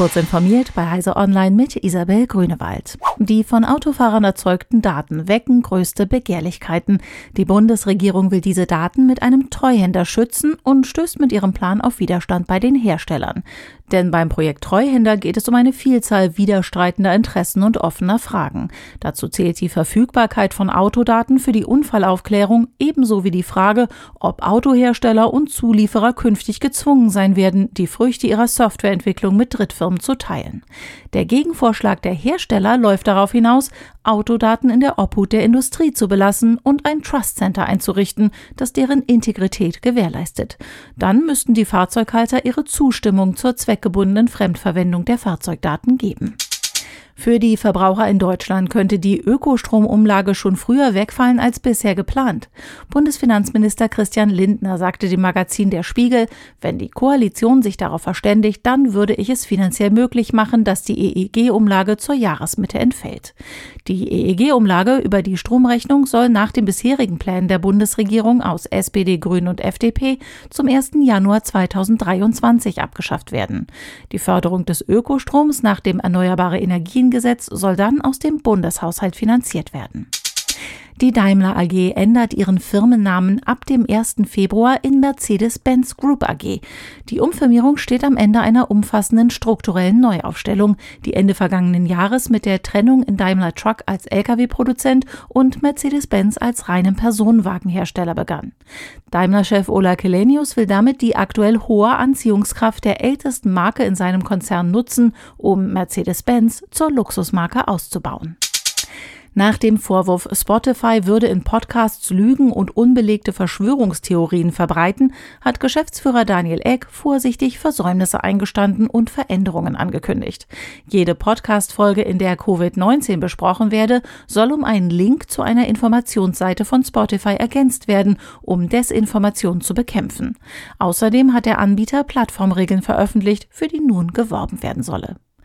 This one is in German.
Kurz informiert bei Heise Online mit Isabel Grünewald. Die von Autofahrern erzeugten Daten wecken größte Begehrlichkeiten. Die Bundesregierung will diese Daten mit einem Treuhänder schützen und stößt mit ihrem Plan auf Widerstand bei den Herstellern. Denn beim Projekt Treuhänder geht es um eine Vielzahl widerstreitender Interessen und offener Fragen. Dazu zählt die Verfügbarkeit von Autodaten für die Unfallaufklärung ebenso wie die Frage, ob Autohersteller und Zulieferer künftig gezwungen sein werden, die Früchte ihrer Softwareentwicklung mit Drittfirmen zu teilen. Der Gegenvorschlag der Hersteller läuft darauf hinaus, Autodaten in der Obhut der Industrie zu belassen und ein Trust Center einzurichten, das deren Integrität gewährleistet. Dann müssten die Fahrzeughalter ihre Zustimmung zur zweckgebundenen Fremdverwendung der Fahrzeugdaten geben. Für die Verbraucher in Deutschland könnte die Ökostromumlage schon früher wegfallen als bisher geplant. Bundesfinanzminister Christian Lindner sagte dem Magazin Der Spiegel, wenn die Koalition sich darauf verständigt, dann würde ich es finanziell möglich machen, dass die EEG-Umlage zur Jahresmitte entfällt. Die EEG-Umlage über die Stromrechnung soll nach den bisherigen Plänen der Bundesregierung aus SPD, Grünen und FDP zum 1. Januar 2023 abgeschafft werden. Die Förderung des Ökostroms nach dem Erneuerbare Energien Gesetz soll dann aus dem Bundeshaushalt finanziert werden. Die Daimler AG ändert ihren Firmennamen ab dem 1. Februar in Mercedes-Benz Group AG. Die Umfirmierung steht am Ende einer umfassenden strukturellen Neuaufstellung, die Ende vergangenen Jahres mit der Trennung in Daimler Truck als Lkw-Produzent und Mercedes-Benz als reinem Personenwagenhersteller begann. Daimler-Chef Ola Kelenius will damit die aktuell hohe Anziehungskraft der ältesten Marke in seinem Konzern nutzen, um Mercedes-Benz zur Luxusmarke auszubauen. Nach dem Vorwurf, Spotify würde in Podcasts Lügen und unbelegte Verschwörungstheorien verbreiten, hat Geschäftsführer Daniel Eck vorsichtig Versäumnisse eingestanden und Veränderungen angekündigt. Jede Podcast-Folge, in der Covid-19 besprochen werde, soll um einen Link zu einer Informationsseite von Spotify ergänzt werden, um Desinformation zu bekämpfen. Außerdem hat der Anbieter Plattformregeln veröffentlicht, für die nun geworben werden solle.